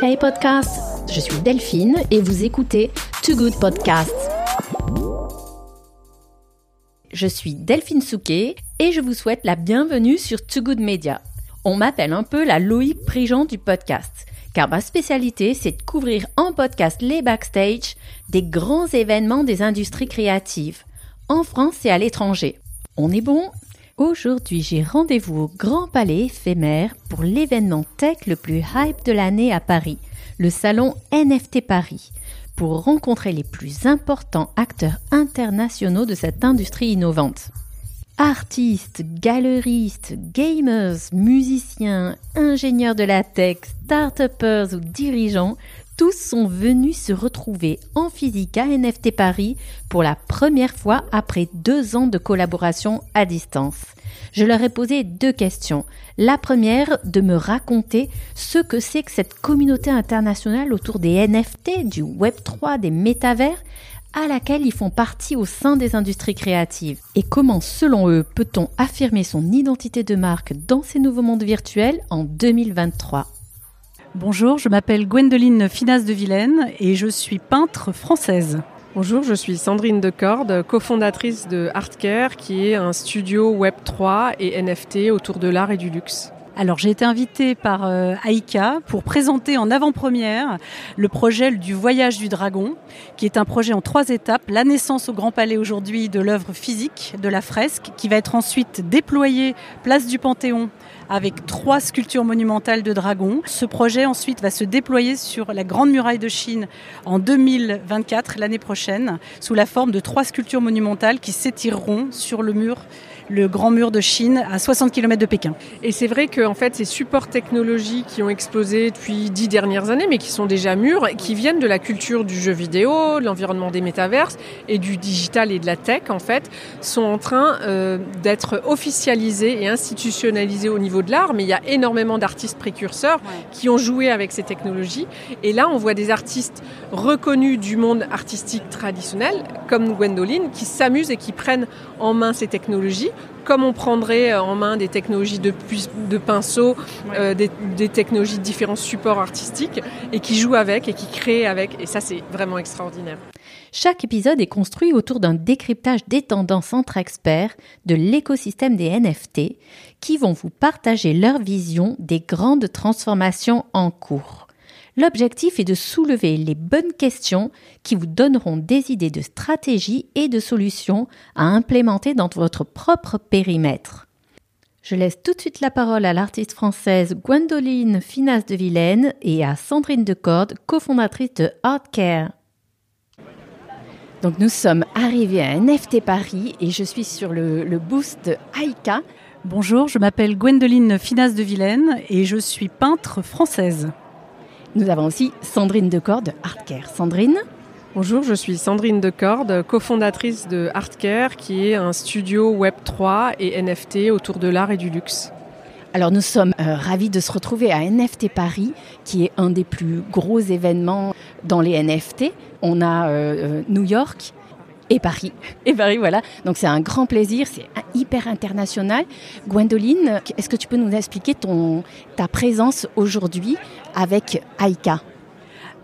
Hey podcast, je suis Delphine et vous écoutez Too Good Podcast. Je suis Delphine Souquet et je vous souhaite la bienvenue sur Too Good Media. On m'appelle un peu la Loïc Prigent du podcast, car ma spécialité c'est de couvrir en podcast les backstage des grands événements des industries créatives, en France et à l'étranger. On est bon Aujourd'hui, j'ai rendez-vous au Grand Palais éphémère pour l'événement tech le plus hype de l'année à Paris, le salon NFT Paris, pour rencontrer les plus importants acteurs internationaux de cette industrie innovante. Artistes, galeristes, gamers, musiciens, ingénieurs de la tech, start-upers ou dirigeants, tous sont venus se retrouver en physique à NFT Paris pour la première fois après deux ans de collaboration à distance. Je leur ai posé deux questions. La première, de me raconter ce que c'est que cette communauté internationale autour des NFT, du Web3, des métavers, à laquelle ils font partie au sein des industries créatives. Et comment, selon eux, peut-on affirmer son identité de marque dans ces nouveaux mondes virtuels en 2023 Bonjour, je m'appelle Gwendoline Finas de Vilaine et je suis peintre française. Bonjour, je suis Sandrine Decorde, cofondatrice de Artcare, qui est un studio Web3 et NFT autour de l'art et du luxe. Alors j'ai été invitée par euh, Aïka pour présenter en avant-première le projet du Voyage du Dragon, qui est un projet en trois étapes. La naissance au Grand Palais aujourd'hui de l'œuvre physique, de la fresque, qui va être ensuite déployée place du Panthéon avec trois sculptures monumentales de dragons. Ce projet ensuite va se déployer sur la Grande Muraille de Chine en 2024, l'année prochaine, sous la forme de trois sculptures monumentales qui s'étireront sur le mur le grand mur de Chine à 60 km de Pékin. Et c'est vrai que en fait, ces supports technologiques qui ont explosé depuis dix dernières années, mais qui sont déjà mûrs, qui viennent de la culture du jeu vidéo, de l'environnement des métaverses et du digital et de la tech, en fait, sont en train euh, d'être officialisés et institutionnalisés au niveau de l'art. Mais il y a énormément d'artistes précurseurs qui ont joué avec ces technologies. Et là, on voit des artistes reconnus du monde artistique traditionnel, comme Gwendoline, qui s'amusent et qui prennent en main ces technologies comme on prendrait euh, en main des technologies de, de pinceau, euh, des, des, technologies de différents supports artistiques, et qui jouent avec et qui créent avec. Et ça, c'est vraiment extraordinaire. Chaque épisode est construit autour d'un décryptage des tendances entre experts de l'écosystème des NFT qui vont vous partager leur vision des grandes transformations en cours. L'objectif est de soulever les bonnes questions qui vous donneront des idées de stratégies et de solutions à implémenter dans votre propre périmètre. Je laisse tout de suite la parole à l'artiste française Gwendoline Finas de Vilaine et à Sandrine Decorde, cofondatrice de Artcare. Donc nous sommes arrivés à NFT Paris et je suis sur le, le boost de Aika. Bonjour, je m'appelle Gwendoline Finas de Vilaine et je suis peintre française. Nous avons aussi Sandrine Decorde de Artcare. Sandrine Bonjour, je suis Sandrine Decorde, cofondatrice de Artcare, qui est un studio Web3 et NFT autour de l'art et du luxe. Alors nous sommes euh, ravis de se retrouver à NFT Paris, qui est un des plus gros événements dans les NFT. On a euh, New York, et Paris. Et Paris, voilà. Donc c'est un grand plaisir, c'est hyper international. Gwendoline, est-ce que tu peux nous expliquer ton, ta présence aujourd'hui avec Aïka?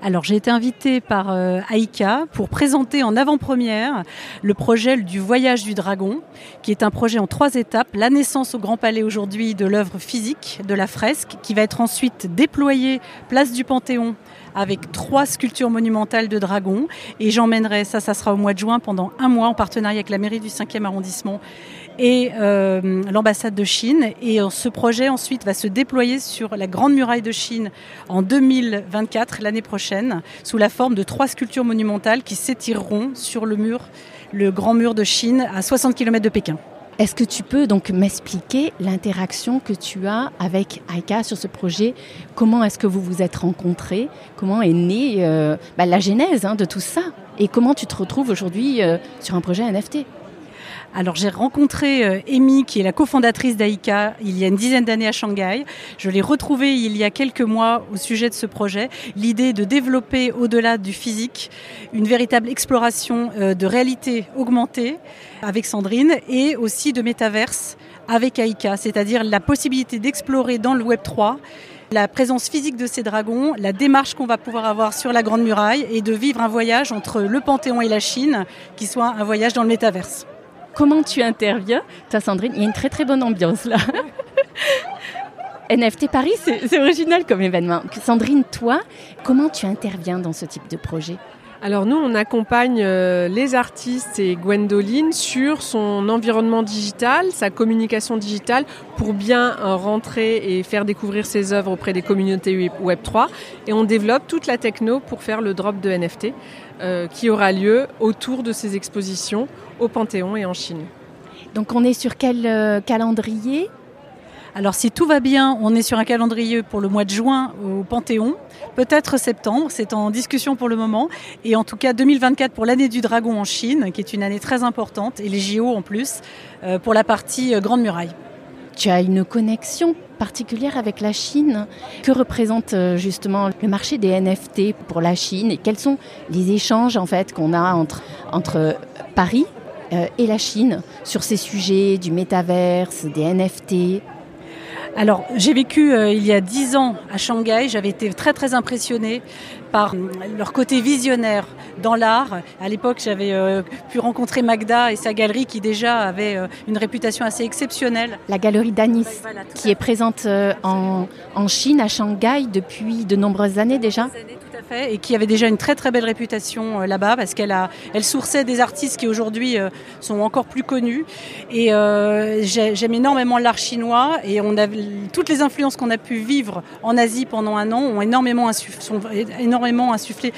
Alors j'ai été invitée par euh, Aïka pour présenter en avant-première le projet du Voyage du Dragon, qui est un projet en trois étapes. La naissance au Grand Palais aujourd'hui de l'œuvre physique, de la fresque, qui va être ensuite déployée place du Panthéon avec trois sculptures monumentales de dragons. Et j'emmènerai, ça, ça sera au mois de juin, pendant un mois en partenariat avec la mairie du 5e arrondissement et euh, l'ambassade de Chine. Et euh, ce projet ensuite va se déployer sur la Grande Muraille de Chine en 2024, l'année prochaine, sous la forme de trois sculptures monumentales qui s'étireront sur le mur, le Grand Mur de Chine à 60 km de Pékin. Est-ce que tu peux donc m'expliquer l'interaction que tu as avec Aika sur ce projet? Comment est-ce que vous vous êtes rencontrés? Comment est née euh, bah, la genèse hein, de tout ça? Et comment tu te retrouves aujourd'hui euh, sur un projet NFT alors j'ai rencontré euh, Amy, qui est la cofondatrice d'Aïka, il y a une dizaine d'années à Shanghai. Je l'ai retrouvée il y a quelques mois au sujet de ce projet. L'idée de développer au-delà du physique une véritable exploration euh, de réalité augmentée avec Sandrine et aussi de métaverse avec Aïka, c'est-à-dire la possibilité d'explorer dans le Web 3 la présence physique de ces dragons, la démarche qu'on va pouvoir avoir sur la Grande Muraille et de vivre un voyage entre le Panthéon et la Chine qui soit un voyage dans le métaverse. Comment tu interviens? Toi Sandrine, il y a une très très bonne ambiance là. NFT Paris, c'est original comme événement. Sandrine, toi, comment tu interviens dans ce type de projet? Alors nous, on accompagne euh, les artistes et Gwendoline sur son environnement digital, sa communication digitale, pour bien euh, rentrer et faire découvrir ses œuvres auprès des communautés Web3. Et on développe toute la techno pour faire le drop de NFT euh, qui aura lieu autour de ces expositions au Panthéon et en Chine. Donc on est sur quel calendrier? Alors si tout va bien, on est sur un calendrier pour le mois de juin au Panthéon, peut-être septembre, c'est en discussion pour le moment, et en tout cas 2024 pour l'année du dragon en Chine, qui est une année très importante, et les JO en plus, euh, pour la partie euh, Grande Muraille. Tu as une connexion particulière avec la Chine? Que représente euh, justement le marché des NFT pour la Chine? Et quels sont les échanges en fait qu'on a entre, entre Paris et la Chine sur ces sujets du métaverse, des NFT alors, j'ai vécu euh, il y a dix ans à Shanghai. J'avais été très très impressionnée par leur côté visionnaire dans l'art. À l'époque, j'avais euh, pu rencontrer Magda et sa galerie qui déjà avait euh, une réputation assez exceptionnelle. La galerie Danis, qui est présente en, en, Chine, à Shanghai, depuis de nombreuses années déjà et qui avait déjà une très très belle réputation euh, là-bas parce qu'elle a, elle sourçait des artistes qui aujourd'hui euh, sont encore plus connus. Et euh, j'aime énormément l'art chinois et on a toutes les influences qu'on a pu vivre en Asie pendant un an ont énormément insufflé, énormément insufflé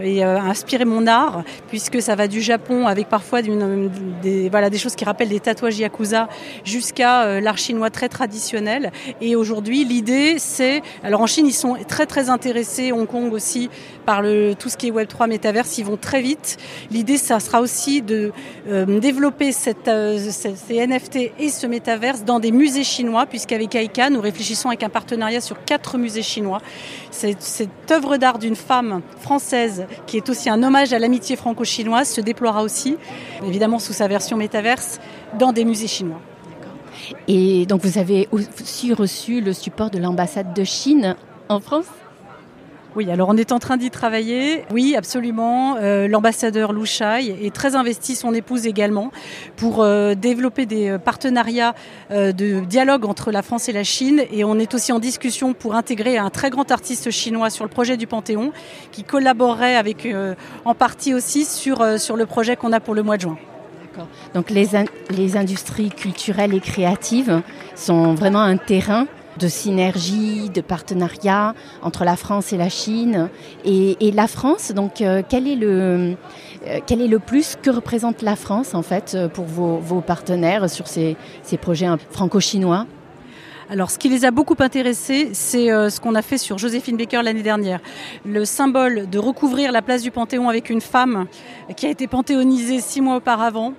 et inspiré mon art puisque ça va du Japon avec parfois des, voilà, des choses qui rappellent des tatouages yakuza jusqu'à l'art chinois très traditionnel. Et aujourd'hui, l'idée c'est, alors en Chine ils sont très très intéressés, Hong Kong aussi, par tout ce qui est Web3 métaverse, ils vont très vite. L'idée, ça sera aussi de euh, développer euh, ces NFT et ce métaverse dans des musées chinois, puisqu'avec Aika, nous réfléchissons avec un partenariat sur quatre musées chinois. Cette, cette œuvre d'art d'une femme française, qui est aussi un hommage à l'amitié franco-chinoise, se déploiera aussi, évidemment sous sa version métaverse, dans des musées chinois. Et donc vous avez aussi reçu le support de l'ambassade de Chine en France? Oui, alors on est en train d'y travailler. Oui, absolument. Euh, L'ambassadeur Lou Shai est très investi, son épouse également, pour euh, développer des euh, partenariats euh, de dialogue entre la France et la Chine. Et on est aussi en discussion pour intégrer un très grand artiste chinois sur le projet du Panthéon, qui collaborerait avec, en partie aussi sur, le projet qu'on a pour le mois de juin. Donc les industries culturelles et créatives sont vraiment un terrain de synergie, de partenariat entre la France et la Chine. Et, la France, donc, euh, quel, est le, euh, quel est le plus que représente la France, en fait, euh, pour vos, partenaires sur ces, projets franco-chinois? Alors, ce qui les a beaucoup intéressés, c'est ce qu'on a fait sur Joséphine Baker l'année dernière. Le symbole de recouvrir la place du Panthéon avec une femme qui a été panthéonisée six mois auparavant.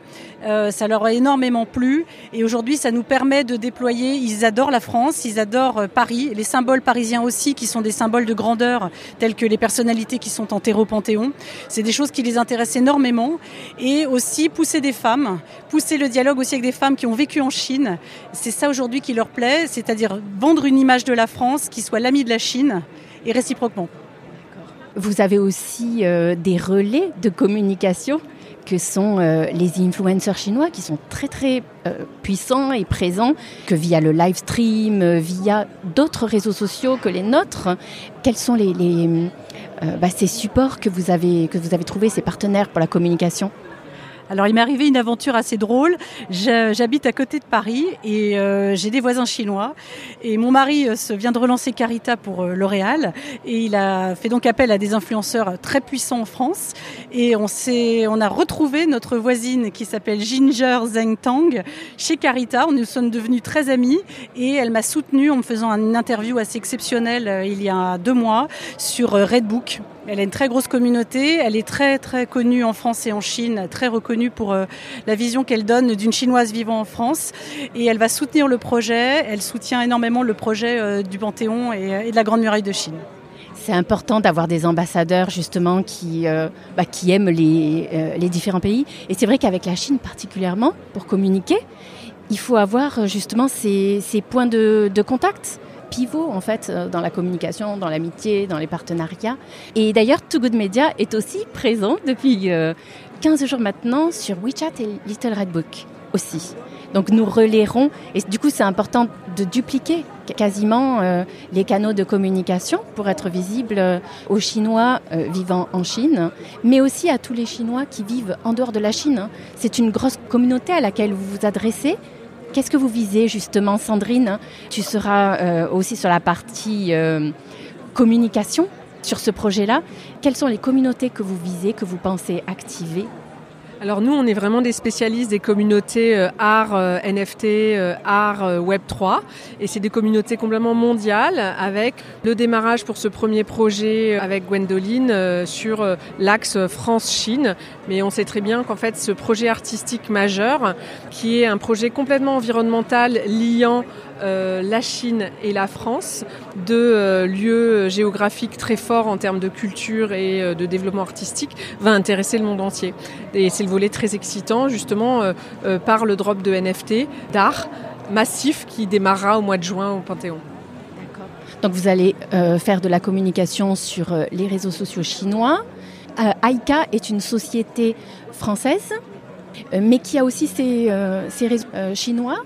Euh, ça leur a énormément plu. Et aujourd'hui, ça nous permet de déployer. Ils adorent la France, ils adorent euh, Paris, les symboles parisiens aussi, qui sont des symboles de grandeur, tels que les personnalités qui sont enterrées au Panthéon. C'est des choses qui les intéressent énormément. Et aussi pousser des femmes, pousser le dialogue aussi avec des femmes qui ont vécu en Chine. C'est ça aujourd'hui qui leur plaît c'est-à-dire vendre une image de la France qui soit l'ami de la Chine et réciproquement. Vous avez aussi euh, des relais de communication que sont euh, les influenceurs chinois qui sont très euh, puissants et présents, que via le live stream, via d'autres réseaux sociaux que les nôtres. Quels sont les, bah, ces supports que vous avez que vous avez trouvés, ces partenaires pour la communication? Alors il m'est arrivé une aventure assez drôle. J'habite à côté de Paris et euh, j'ai des voisins chinois. Et mon mari euh, se vient de relancer Carita pour euh, L'Oréal et il a fait donc appel à des influenceurs très puissants en France. Et on s'est, on a retrouvé notre voisine qui s'appelle Ginger Zheng Tang chez Carita. Nous sommes devenus très amis et elle m'a soutenue en me faisant une interview assez exceptionnelle il y a deux mois sur Redbook. Elle a une très grosse communauté, elle est très très connue en France et en Chine, très reconnue pour euh, la vision qu'elle donne d'une chinoise vivant en France et elle va soutenir le projet, elle soutient énormément le projet euh, du Panthéon et, de la Grande Muraille de Chine. C'est important d'avoir des ambassadeurs justement qui, euh, bah, qui aiment les, les différents pays. Et c'est vrai qu'avec la Chine particulièrement, pour communiquer, il faut avoir justement ces, ces points de, de contact pivot en fait dans la communication, dans l'amitié, dans les partenariats. Et d'ailleurs, Too Good Media est aussi présent depuis 15 jours maintenant sur WeChat et Little Red Book aussi. Donc nous relayerons, et du coup c'est important de dupliquer quasiment euh, les canaux de communication pour être visible euh, aux Chinois euh, vivant en Chine, mais aussi à tous les Chinois qui vivent en dehors de la Chine. C'est une grosse communauté à laquelle vous vous adressez. Qu'est-ce que vous visez justement, Sandrine? Tu seras aussi sur la partie communication sur ce projet-là. Quelles sont les communautés que vous visez, que vous pensez activer? Alors nous, on est vraiment des spécialistes des communautés euh, art, euh, NFT, euh, art, Web 3. Et c'est des communautés complètement mondiales avec le démarrage pour ce premier projet avec Gwendoline sur l'axe France-Chine. Mais on sait très bien qu'en fait, ce projet artistique majeur, qui est un projet complètement environnemental liant euh, la Chine et la France, deux euh, lieux géographiques très forts en termes de culture et euh, de développement artistique, va intéresser le monde entier. Et c'est le volet très excitant, justement, par le drop de NFT, d'art massif qui démarrera au mois de juin au Panthéon. Donc vous allez faire de la communication sur les réseaux sociaux chinois. Aika est une société française, mais qui a aussi ses, ses réseaux chinois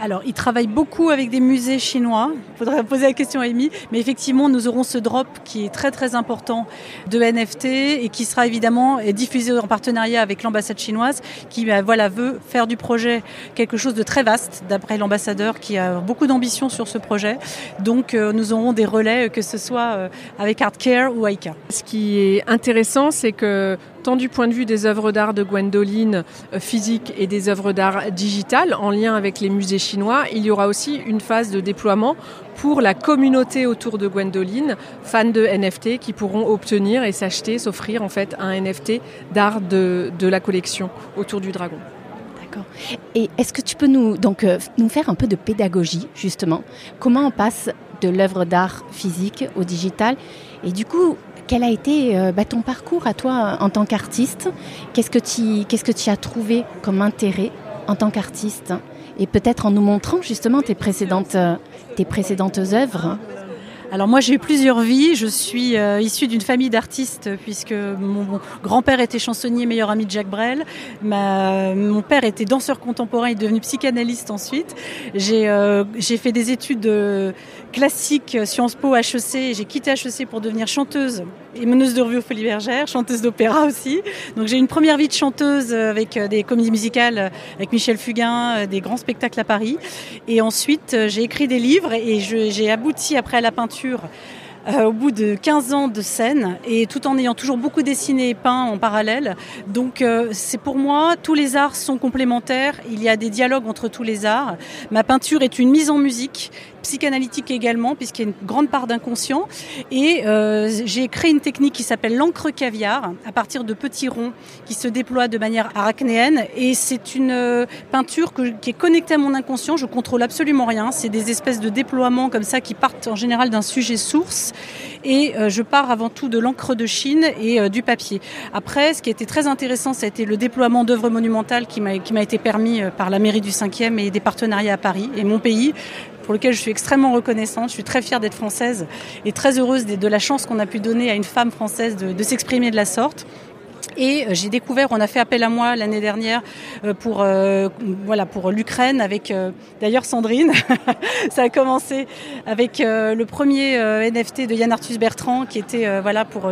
alors, il travaille beaucoup avec des musées chinois. Il faudrait poser la question à Amy. Mais effectivement, nous aurons ce drop qui est très très important de NFT et qui sera évidemment diffusé en partenariat avec l'ambassade chinoise qui bah, voilà, veut faire du projet quelque chose de très vaste, d'après l'ambassadeur qui a beaucoup d'ambition sur ce projet. Donc, euh, nous aurons des relais, que ce soit euh, avec Artcare ou Aika. Ce qui est intéressant, c'est que du point de vue des œuvres d'art de Gwendoline euh, physiques et des œuvres d'art digitales en lien avec les musées chinois, il y aura aussi une phase de déploiement pour la communauté autour de Gwendoline, fans de NFT qui pourront obtenir et s'acheter, s'offrir en fait un NFT d'art de, la collection autour du dragon. D'accord. Et est-ce que tu peux nous, donc, euh, nous faire un peu de pédagogie, justement? Comment on passe de l'œuvre d'art physique au digital? Et du coup, quel a été euh, bah, ton parcours à toi en tant qu'artiste? Qu'est-ce que tu as trouvé comme intérêt en tant qu'artiste? Et peut-être en nous montrant justement tes précédentes, euh, tes précédentes œuvres alors moi j'ai eu plusieurs vies. Je suis euh, issue d'une famille d'artistes puisque mon, grand-père était chansonnier, meilleur ami de Jacques Brel. Ma, mon père était danseur contemporain, est devenu psychanalyste ensuite. J'ai euh, fait des études euh, classiques Sciences Po, HEC. J'ai quitté HEC pour devenir chanteuse et meneuse de revue au Folie Bergère, chanteuse d'opéra aussi. Donc j'ai une première vie de chanteuse avec des comédies musicales avec Michel Fugain, des grands spectacles à Paris. Et ensuite j'ai écrit des livres et j'ai abouti après à la peinture euh, au bout de 15 ans de scène et tout en ayant toujours beaucoup dessiné et peint en parallèle. Donc euh, c'est pour moi, tous les arts sont complémentaires, il y a des dialogues entre tous les arts. Ma peinture est une mise en musique psychanalytique également, puisqu'il y a une grande part d'inconscient. Et euh, j'ai créé une technique qui s'appelle l'encre caviar, à partir de petits ronds qui se déploient de manière arachnéenne. Et c'est une euh, peinture qui est connectée à mon inconscient. Je contrôle absolument rien. C'est des espèces de déploiements comme ça qui partent en général d'un sujet source. Et euh, je pars avant tout de l'encre de Chine et du papier. Après, ce qui été très intéressant, ça a été le déploiement d'œuvres monumentales qui m'a été permis par la mairie du 5e et des partenariats à Paris et mon pays pour lequel je suis extrêmement reconnaissante. Je suis très fière d'être française et très heureuse de la chance qu'on a pu donner à une femme française de, s'exprimer de la sorte. Et euh, j'ai découvert, on a fait appel à moi l'année dernière euh, pour euh, voilà pour l'Ukraine avec d'ailleurs Sandrine. Ça a commencé avec le premier NFT de Yann Arthus Bertrand qui était voilà pour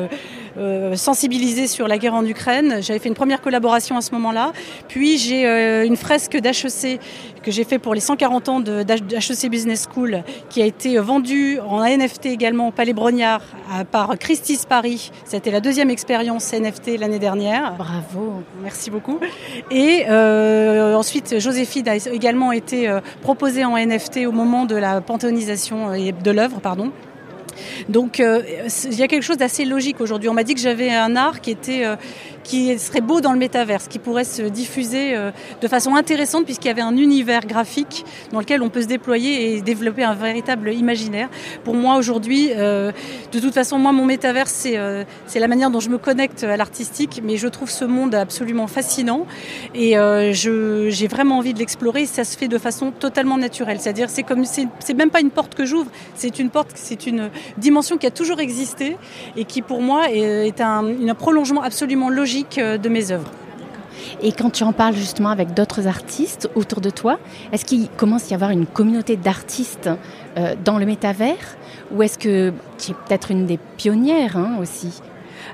euh, sensibiliser sur la guerre en Ukraine. J'avais fait une première collaboration à ce moment-là. Puis j'ai euh, une fresque d'HEC que j'ai fait pour les 140 ans d'HEC Business School qui a été vendue en NFT également au Palais Brognard par Christie's Paris. C'était la deuxième expérience NFT l'année dernière. Bravo. Merci beaucoup. Et euh, ensuite, Joséphine a également été proposée en NFT au moment de la panthéonisation de l'œuvre, pardon. Donc euh, il y a quelque chose d'assez logique aujourd'hui. On m'a dit que j'avais un art qui était, euh, qui serait beau dans le métaverse, qui pourrait se diffuser euh, de façon intéressante puisqu'il y avait un univers graphique dans lequel on peut se déployer et développer un véritable imaginaire. Pour moi aujourd'hui, euh, de toute façon, moi mon métaverse euh, c'est la manière dont je me connecte à l'artistique, mais je trouve ce monde absolument fascinant et j'ai vraiment envie de l'explorer. Ça se fait de façon totalement naturelle, c'est-à-dire c'est comme c'est même pas une porte que j'ouvre, c'est une porte, c'est une dimension qui a toujours existé et qui pour moi est, un, un prolongement absolument logique de mes œuvres. Et quand tu en parles justement avec d'autres artistes autour de toi, est-ce qu'il commence à y avoir une communauté d'artistes euh, dans le métavers? Ou est-ce que tu es peut-être une des pionnières hein, aussi?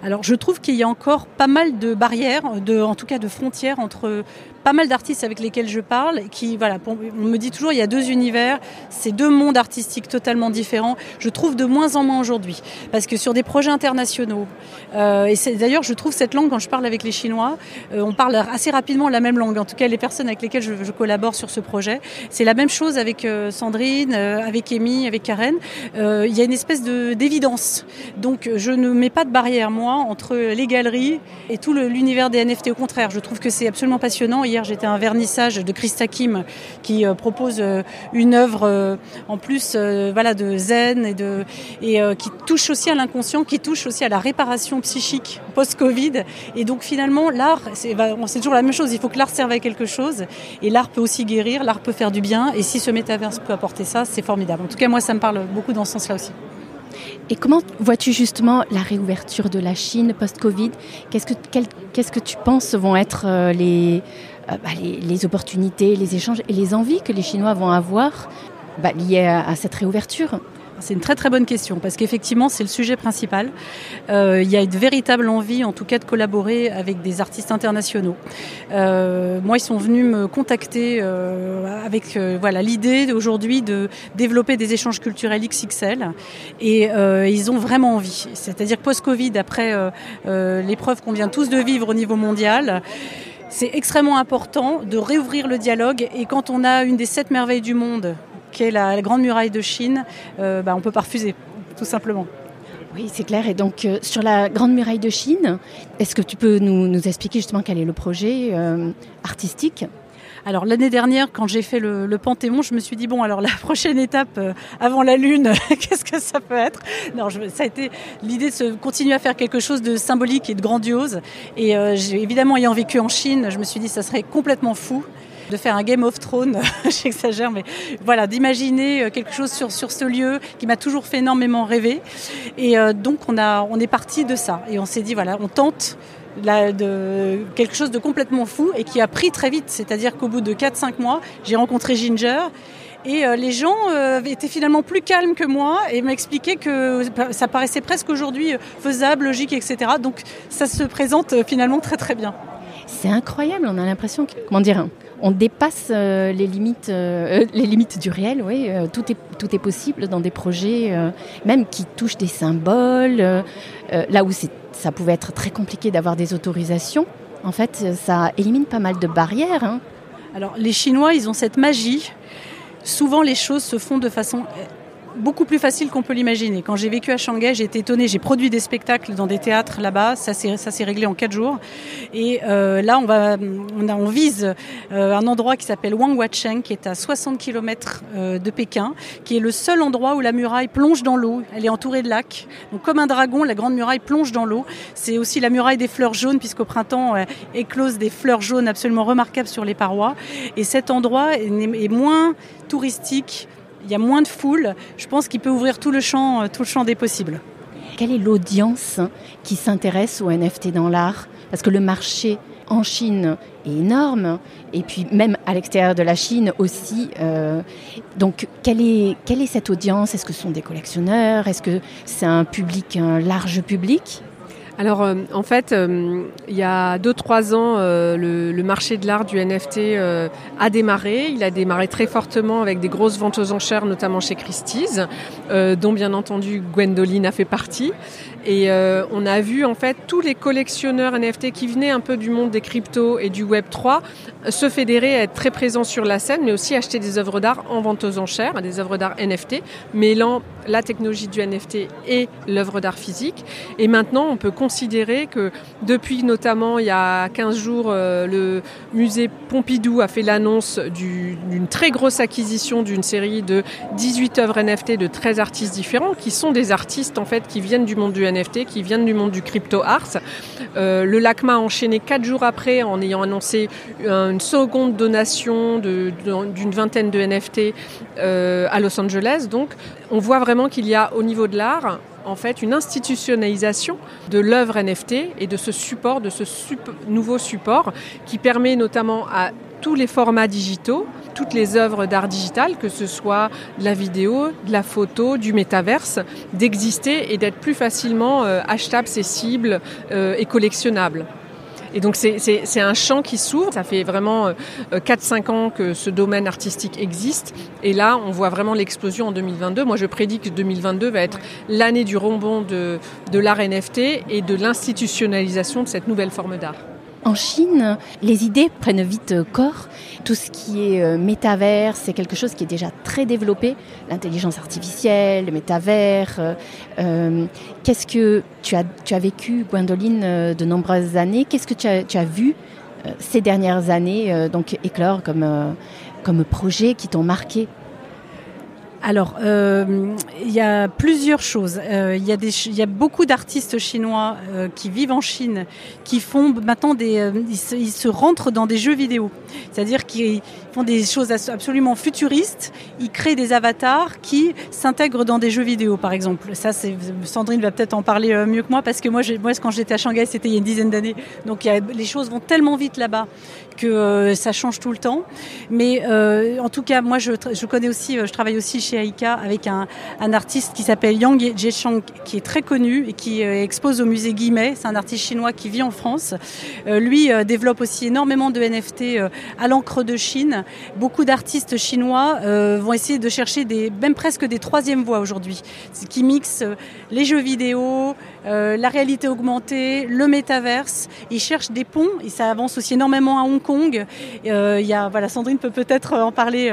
Alors je trouve qu'il y a encore pas mal de barrières, de, en tout cas de frontières entre pas mal d'artistes avec lesquels je parle, qui, voilà, on me dit toujours il y a deux univers, c'est deux mondes artistiques totalement différents. Je trouve de moins en moins aujourd'hui, parce que sur des projets internationaux, euh, et d'ailleurs je trouve cette langue quand je parle avec les Chinois, euh, on parle assez rapidement la même langue. En tout cas, les personnes avec lesquelles je, collabore sur ce projet, c'est la même chose avec euh, Sandrine, avec Amy, avec Karen. Il y a une espèce de d'évidence. Donc je ne mets pas de barrière moi entre les galeries et tout l'univers des NFT. Au contraire, je trouve que c'est absolument passionnant hier, j'étais à un vernissage de Christa Kim qui euh, propose euh, une œuvre euh, en plus voilà, de zen et, de, et qui touche aussi à l'inconscient, qui touche aussi à la réparation psychique post-Covid. Et donc finalement, l'art, c'est toujours la même chose. Il faut que l'art serve à quelque chose. Et l'art peut aussi guérir, l'art peut faire du bien. Et si ce métaverse peut apporter ça, c'est formidable. En tout cas, moi, ça me parle beaucoup dans ce sens-là aussi. Et comment vois-tu justement la réouverture de la Chine post-Covid? Qu'est-ce que, qu'est-ce que tu penses vont être les, bah, les, opportunités, les échanges et les envies que les Chinois vont avoir bah, liées à, cette réouverture c'est une très très bonne question parce qu'effectivement c'est le sujet principal. Euh, il y a une véritable envie en tout cas de collaborer avec des artistes internationaux. Euh, moi ils sont venus me contacter euh, avec euh, voilà l'idée aujourd'hui de développer des échanges culturels XXL et euh, ils ont vraiment envie. C'est-à-dire post-Covid après euh, l'épreuve qu'on vient tous de vivre au niveau mondial c'est extrêmement important de réouvrir le dialogue et quand on a une des sept merveilles du monde, qui est la, grande muraille de Chine, euh, bah, on ne peut pas refuser, tout simplement. Oui, c'est clair. Et donc, euh, sur la Grande Muraille de Chine, est-ce que tu peux nous, nous, expliquer justement quel est le projet euh, artistique? Alors l'année dernière, quand j'ai fait le, le, Panthéon, je me suis dit bon, alors la prochaine étape euh, avant la Lune, qu'est-ce que ça peut être? Non, je, ça a été l'idée de se continuer à faire quelque chose de symbolique et de grandiose. Et euh, évidemment, ayant vécu en Chine, je me suis dit ça serait complètement fou de faire un Game of Thrones, j'exagère, mais voilà, d'imaginer euh, quelque chose sur, sur ce lieu qui m'a toujours fait énormément rêver. Et euh, donc on, a, on est parti de ça et on s'est dit voilà, on tente de quelque chose de complètement fou et qui a pris très vite. C'est-à-dire qu'au bout de 4-5 mois, j'ai rencontré Ginger. Et euh, les gens euh, étaient finalement plus calmes que moi et m'expliquaient que ça paraissait presque aujourd'hui faisable, logique, etc. Donc ça se présente euh, finalement très très bien. C'est incroyable, on a l'impression que, comment dire, on dépasse euh, les, limites, euh, les limites du réel. Oui, euh, tout, est, tout est possible dans des projets, euh, même qui touchent des symboles, euh, là où ça pouvait être très compliqué d'avoir des autorisations. En fait, ça élimine pas mal de barrières. Hein. Alors, les Chinois, ils ont cette magie. Souvent, les choses se font de façon beaucoup plus facile qu'on peut l'imaginer. Quand j'ai vécu à Shanghai, j'ai été étonnée. J'ai produit des spectacles dans des théâtres là-bas. Ça s'est réglé en quatre jours. Et euh, là, on, va, on, a, on vise euh, un endroit qui s'appelle Wanghuacheng, qui est à 60 km euh, de Pékin, qui est le seul endroit où la muraille plonge dans l'eau. Elle est entourée de lacs. Donc, comme un dragon, la grande muraille plonge dans l'eau. C'est aussi la muraille des fleurs jaunes, puisqu'au printemps éclosent des fleurs jaunes absolument remarquables sur les parois. Et cet endroit est moins touristique il y a moins de foule, je pense qu'il peut ouvrir tout le champ, tout le champ des possibles. Quelle est l'audience qui s'intéresse au NFT dans l'art? Parce que le marché en Chine est énorme et puis même à l'extérieur de la Chine aussi. Euh, donc quelle est, quelle est cette audience? Est-ce que ce sont des collectionneurs? Est-ce que c'est un public, un large public? Alors euh, en fait, euh, il y a 2-3 ans, euh, le, marché de l'art du NFT a démarré. Il a démarré très fortement avec des grosses ventes aux enchères, notamment chez Christie's, dont bien entendu Gwendoline a fait partie. Et on a vu en fait tous les collectionneurs NFT qui venaient un peu du monde des cryptos et du Web 3 se fédérer, être très présents sur la scène, mais aussi acheter des œuvres d'art en vente aux enchères, des œuvres d'art NFT, mêlant la technologie du NFT et l'œuvre d'art physique. Et maintenant, on peut considérer que depuis notamment il y a 15 jours, euh, le musée Pompidou a fait l'annonce d'une très grosse acquisition d'une série de 18 œuvres NFT de 13 artistes différents, qui sont des artistes en fait qui viennent du monde du NFT, qui viennent du monde du crypto art. Euh, le LACMA a enchaîné 4 jours après en ayant annoncé une seconde donation d'une vingtaine de NFT euh, à Los Angeles. Donc, on voit vraiment qu'il y a au niveau de l'art en fait une institutionnalisation de l'œuvre NFT et de ce support, de ce nouveau support qui permet notamment à tous les formats digitaux, toutes les œuvres d'art digital, que ce soit de la vidéo, de la photo, du métaverse, d'exister et d'être plus facilement euh, achetables, euh, et collectionnables. Et donc c'est un champ qui s'ouvre. Ça fait vraiment 4-5 euh, ans que ce domaine artistique existe. Et là, on voit vraiment l'explosion en 2022. Moi, je prédis que 2022 va être l'année du rebond de, de l'art NFT et de l'institutionnalisation de cette nouvelle forme d'art. En Chine, les idées prennent vite corps. Tout ce qui est euh, métavers, c'est quelque chose qui est déjà très développé. L'intelligence artificielle, le métavers. Euh, euh, qu'est-ce que tu as, vécu, Gwendoline, de nombreuses années? Qu'est-ce que tu as, tu as vu ces dernières années, donc éclore comme, comme projet qui t'ont marqué? Alors, euh, il y a plusieurs choses. Euh, il, y a beaucoup d'artistes chinois euh, qui vivent en Chine, qui font maintenant des, ils se, rentrent dans des jeux vidéo. C'est-à-dire qu'ils font des choses absolument futuristes. Ils créent des avatars qui s'intègrent dans des jeux vidéo, par exemple. Ça, Sandrine va peut-être en parler mieux que moi parce que moi, moi quand j'étais à Shanghai, c'était il y a une dizaine d'années. Donc, les choses vont tellement vite là-bas que ça change tout le temps. Mais en tout cas, moi, je, je connais aussi, je travaille aussi chez Aika avec un, artiste qui s'appelle Yang Jieshang, qui est très connu et qui euh, expose au musée Guimet. C'est un artiste chinois qui vit en France. Euh, lui euh, développe aussi énormément de NFT à l'encre de Chine. Beaucoup d'artistes chinois vont essayer de chercher même presque des troisièmes voies aujourd'hui, qui mixent les jeux vidéo, la réalité augmentée, le métaverse. Ils cherchent des ponts et ça avance aussi énormément à Hong Kong. Il y a, voilà, Sandrine peut peut-être en parler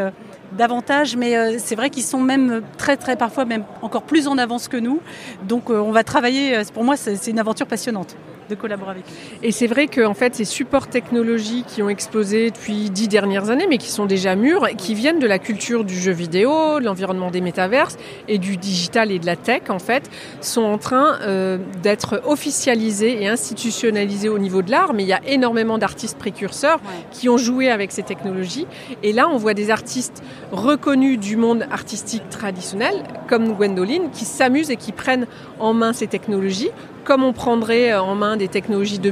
davantage, mais euh, c'est vrai qu'ils sont même très très parfois même encore plus en avance que nous. Donc euh, on va travailler. Euh, pour moi, c'est une aventure passionnante de collaborer avec Et c'est vrai que en fait, ces supports technologiques qui ont explosé depuis dix dernières années, mais qui sont déjà mûrs, qui viennent de la culture du jeu vidéo, de l'environnement des métaverses et du digital et de la tech, en fait, sont en train euh, d'être officialisés et institutionnalisés au niveau de l'art. Mais il y a énormément d'artistes précurseurs ouais. qui ont joué avec ces technologies. Et là, on voit des artistes reconnus du monde artistique traditionnel, comme Gwendoline, qui s'amusent et qui prennent en main ces technologies comme on prendrait euh, en main des technologies de,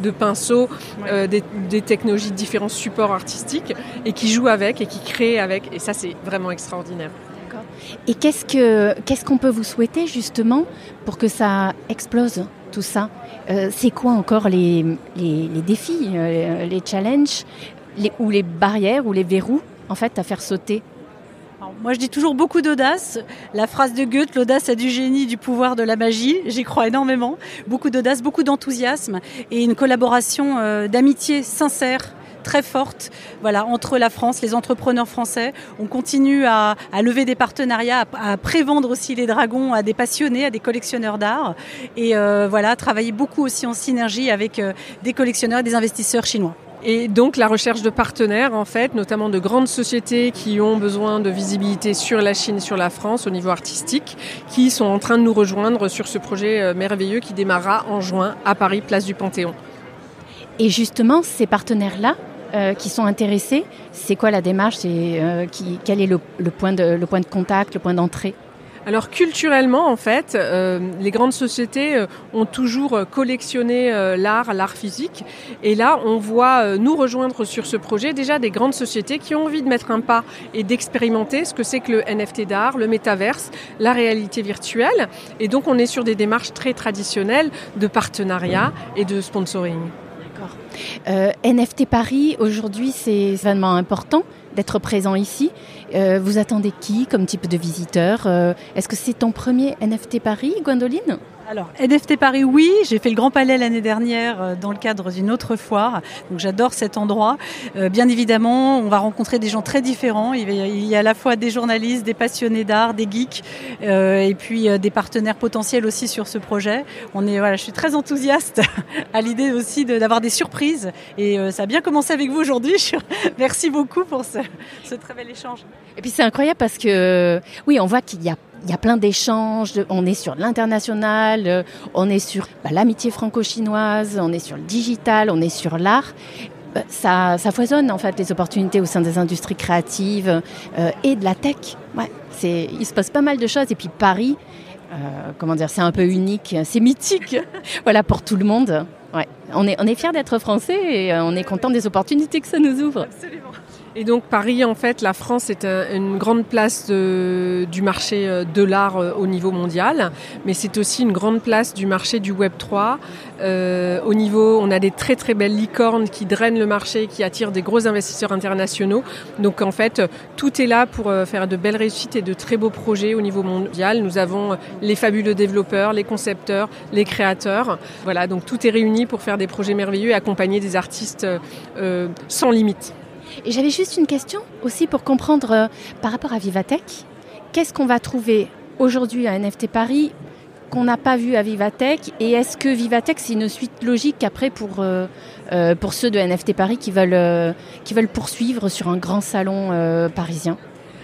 de pinceau, euh, des, des, technologies de différents supports artistiques, et qui jouent avec et qui créent avec. Et ça, c'est vraiment extraordinaire. Et qu'est-ce que qu'est-ce qu'on peut vous souhaiter justement pour que ça explose tout ça? Euh, C'est quoi encore les, les, les défis, euh, les challenges, les, ou les barrières ou les verrous en fait à faire sauter? Moi, je dis toujours beaucoup d'audace. La phrase de Goethe, l'audace a du génie, du pouvoir, de la magie. J'y crois énormément. Beaucoup d'audace, beaucoup d'enthousiasme et une collaboration euh, d'amitié sincère très forte voilà, entre la France, les entrepreneurs français. On continue à, lever des partenariats, à, à prévendre aussi les dragons à des passionnés, à des collectionneurs d'art. Et euh, voilà, travailler beaucoup aussi en synergie avec euh, des collectionneurs et des investisseurs chinois. Et donc la recherche de partenaires, en fait, notamment de grandes sociétés qui ont besoin de visibilité sur la Chine, sur la France au niveau artistique, qui sont en train de nous rejoindre sur ce projet euh, merveilleux qui démarrera en juin à Paris, place du Panthéon. Et justement, ces partenaires-là, euh, qui sont intéressés, c'est quoi la démarche euh, qui, Quel est le point de contact, le point d'entrée? Alors culturellement, en fait, euh, les grandes sociétés euh, ont toujours collectionné euh, l'art, l'art physique. Et là, on voit nous rejoindre sur ce projet déjà des grandes sociétés qui ont envie de mettre un pas et d'expérimenter ce que c'est que le NFT d'art, le métaverse, la réalité virtuelle. Et donc, on est sur des démarches très traditionnelles de partenariat et de sponsoring. Euh, NFT Paris, aujourd'hui, c'est événement important d'être présent ici. Euh, vous attendez qui comme type de visiteur? Euh, Est-ce que c'est ton premier NFT Paris, Gwendoline? Alors, NFT Paris, oui, j'ai fait le Grand Palais l'année dernière euh, dans le cadre d'une autre foire, donc j'adore cet endroit. Euh, bien évidemment, on va rencontrer des gens très différents. Il y a à la fois des journalistes, des passionnés d'art, des geeks, euh, et puis des partenaires potentiels aussi sur ce projet. On est, voilà, je suis très enthousiaste à l'idée aussi d'avoir des surprises, et ça a bien commencé avec vous aujourd'hui. Merci beaucoup pour ce, ce très bel échange. Et puis c'est incroyable parce que, oui, on voit qu'il y a il y a plein d'échanges, on est sur l'international, euh, on est sur bah, l'amitié franco-chinoise, on est sur le digital, on est sur l'art. Bah, ça, foisonne en fait les opportunités au sein des industries créatives euh, et de la tech. Ouais, il se passe pas mal de choses. Et puis Paris, euh, comment dire, c'est un peu unique, c'est mythique. voilà pour tout le monde. Ouais, on est, on est fiers d'être français et on est content des opportunités que ça nous ouvre. Absolument. Et donc Paris, en fait, la France est une grande place du marché euh, de l'art euh, au niveau mondial, mais c'est aussi une grande place du marché du Web 3. Euh, au niveau, on a des très très belles licornes qui drainent le marché, qui attirent des gros investisseurs internationaux. Donc en fait, tout est là pour faire de belles réussites et de très beaux projets au niveau mondial. Nous avons les fabuleux développeurs, les concepteurs, les créateurs. Voilà, donc tout est réuni pour faire des projets merveilleux et accompagner des artistes sans limite. Et j'avais juste une question aussi pour comprendre euh, par rapport à Vivatech. Qu'est-ce qu'on va trouver aujourd'hui à NFT Paris qu'on n'a pas vu à Vivatech? Et est-ce que Vivatech, c'est une suite logique après pour, euh, euh, ceux de NFT Paris qui veulent poursuivre sur un grand salon parisien?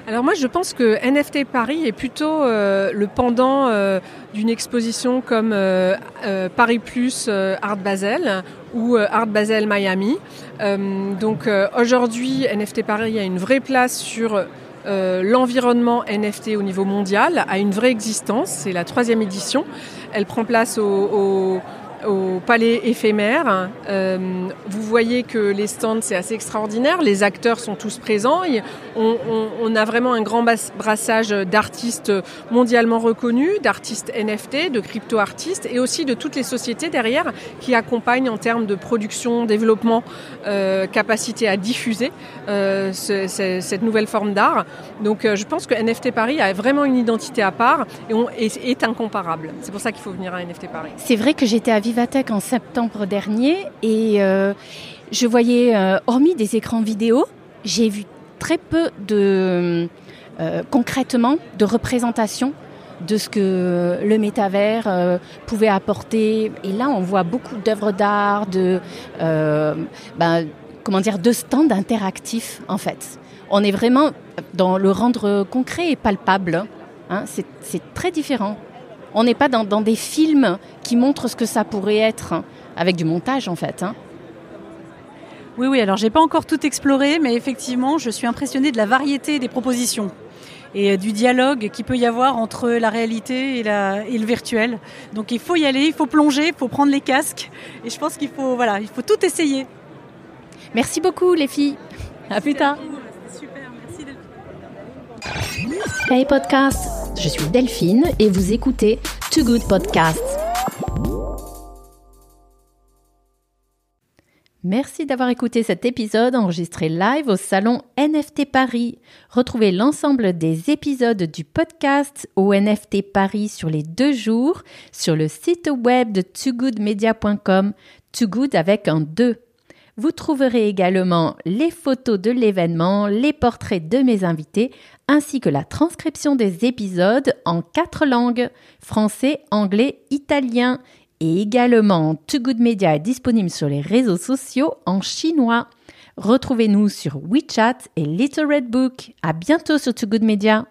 Alors moi je pense que NFT Paris est plutôt le pendant d'une exposition comme Paris Plus Art Basel ou Art Basel Miami. Euh, donc euh, aujourd'hui, NFT Paris a une vraie place sur euh, l'environnement NFT au niveau mondial, a une vraie existence. C'est la troisième édition. Elle prend place au palais éphémère. Euh, vous voyez que les stands, c'est assez extraordinaire. Les acteurs sont tous présents. On, a vraiment un grand brassage d'artistes mondialement reconnus, d'artistes NFT, de crypto-artistes et aussi de toutes les sociétés derrière qui accompagnent en termes de production, développement, euh, capacité à diffuser euh, cette nouvelle forme d'art. Donc je pense que NFT Paris a vraiment une identité à part et, est, incomparable. C'est pour ça qu'il faut venir à NFT Paris. C'est vrai que j'étais à Vivatech en septembre dernier et euh, je voyais, euh, hormis des écrans vidéo, j'ai vu très peu de, euh, concrètement, de représentation de ce que le métavers pouvait apporter. Et là, on voit beaucoup d'œuvres d'art, de, ben, comment dire, de stands interactifs, en fait. On est vraiment dans le rendre concret et palpable. Hein. C'est très différent. On n'est pas dans, des films qui montrent ce que ça pourrait être, hein, avec du montage en fait. Hein. Oui, oui, alors j'ai pas encore tout exploré, mais effectivement, je suis impressionnée de la variété des propositions et euh, du dialogue qu'il peut y avoir entre la réalité et, le virtuel. Donc il faut y aller, il faut plonger, il faut prendre les casques, et je pense qu'il faut, voilà, il faut tout essayer. Merci beaucoup les filles. À plus tard. Super, merci Hey podcast je suis Delphine et vous écoutez Too Good Podcast. Merci d'avoir écouté cet épisode enregistré live au salon NFT Paris. Retrouvez l'ensemble des épisodes du podcast au NFT Paris sur les deux jours sur le site web de toogoodmedia.com, too good avec un 2. Vous trouverez également les photos de l'événement, les portraits de mes invités, ainsi que la transcription des épisodes en quatre langues, français, anglais, italien, et également Too Good Media est disponible sur les réseaux sociaux en chinois. Retrouvez-nous sur WeChat et Little Red Book. À bientôt sur Too Good Media.